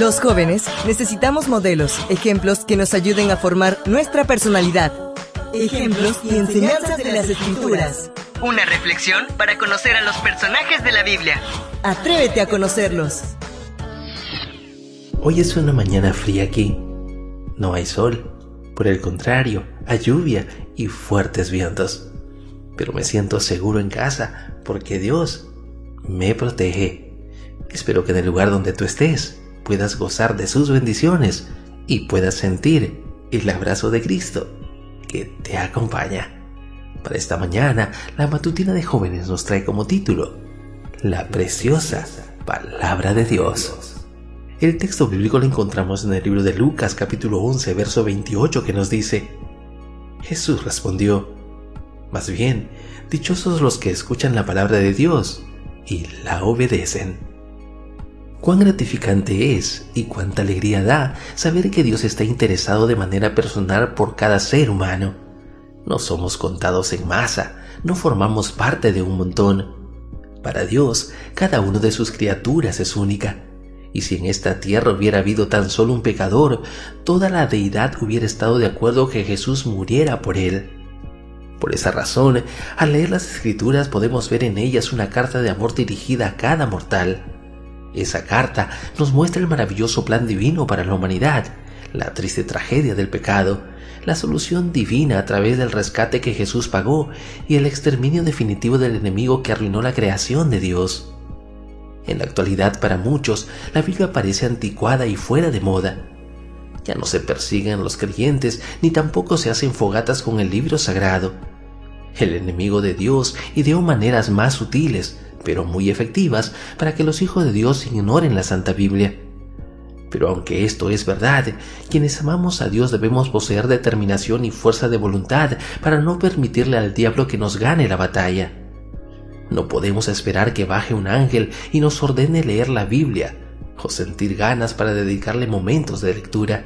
Los jóvenes necesitamos modelos, ejemplos que nos ayuden a formar nuestra personalidad. Ejemplos y enseñanzas de las escrituras. Una reflexión para conocer a los personajes de la Biblia. Atrévete a conocerlos. Hoy es una mañana fría aquí. No hay sol. Por el contrario, hay lluvia y fuertes vientos. Pero me siento seguro en casa porque Dios me protege. Espero que en el lugar donde tú estés puedas gozar de sus bendiciones y puedas sentir el abrazo de Cristo que te acompaña. Para esta mañana, la matutina de jóvenes nos trae como título La preciosa palabra de Dios. El texto bíblico lo encontramos en el libro de Lucas capítulo 11 verso 28 que nos dice, Jesús respondió, Más bien, dichosos los que escuchan la palabra de Dios y la obedecen. Cuán gratificante es y cuánta alegría da saber que Dios está interesado de manera personal por cada ser humano. No somos contados en masa, no formamos parte de un montón. Para Dios, cada uno de sus criaturas es única. Y si en esta tierra hubiera habido tan solo un pecador, toda la deidad hubiera estado de acuerdo que Jesús muriera por él. Por esa razón, al leer las escrituras podemos ver en ellas una carta de amor dirigida a cada mortal. Esa carta nos muestra el maravilloso plan divino para la humanidad, la triste tragedia del pecado, la solución divina a través del rescate que Jesús pagó y el exterminio definitivo del enemigo que arruinó la creación de Dios. En la actualidad para muchos la Biblia parece anticuada y fuera de moda. Ya no se persiguen los creyentes ni tampoco se hacen fogatas con el libro sagrado. El enemigo de Dios ideó maneras más sutiles, pero muy efectivas para que los hijos de Dios ignoren la Santa Biblia. Pero aunque esto es verdad, quienes amamos a Dios debemos poseer determinación y fuerza de voluntad para no permitirle al diablo que nos gane la batalla. No podemos esperar que baje un ángel y nos ordene leer la Biblia o sentir ganas para dedicarle momentos de lectura.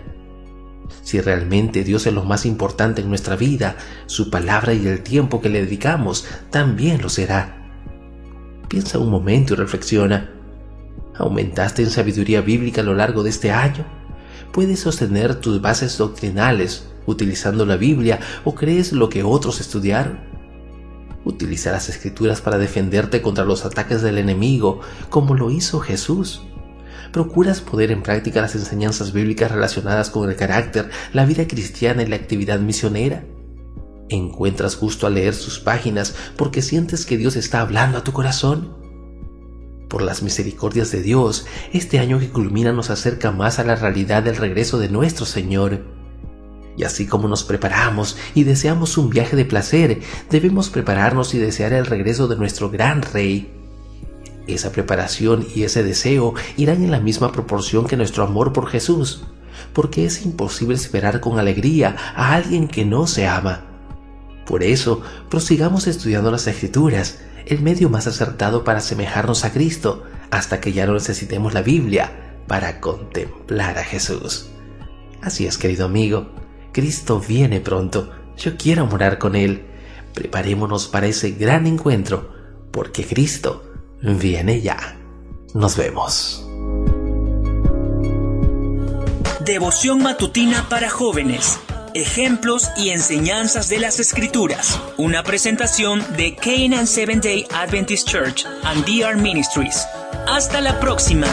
Si realmente Dios es lo más importante en nuestra vida, su palabra y el tiempo que le dedicamos también lo será. Piensa un momento y reflexiona. ¿Aumentaste en sabiduría bíblica a lo largo de este año? ¿Puedes sostener tus bases doctrinales utilizando la Biblia o crees lo que otros estudiaron? Utiliza las escrituras para defenderte contra los ataques del enemigo, como lo hizo Jesús. ¿Procuras poner en práctica las enseñanzas bíblicas relacionadas con el carácter, la vida cristiana y la actividad misionera? ¿Encuentras gusto al leer sus páginas porque sientes que Dios está hablando a tu corazón? Por las misericordias de Dios, este año que culmina nos acerca más a la realidad del regreso de nuestro Señor. Y así como nos preparamos y deseamos un viaje de placer, debemos prepararnos y desear el regreso de nuestro gran Rey. Esa preparación y ese deseo irán en la misma proporción que nuestro amor por Jesús, porque es imposible esperar con alegría a alguien que no se ama. Por eso, prosigamos estudiando las escrituras, el medio más acertado para asemejarnos a Cristo, hasta que ya no necesitemos la Biblia para contemplar a Jesús. Así es, querido amigo, Cristo viene pronto, yo quiero morar con Él. Preparémonos para ese gran encuentro, porque Cristo viene ya. Nos vemos. Devoción matutina para jóvenes ejemplos y enseñanzas de las Escrituras. Una presentación de Canaan Seventh Day Adventist Church and DR Ministries. Hasta la próxima.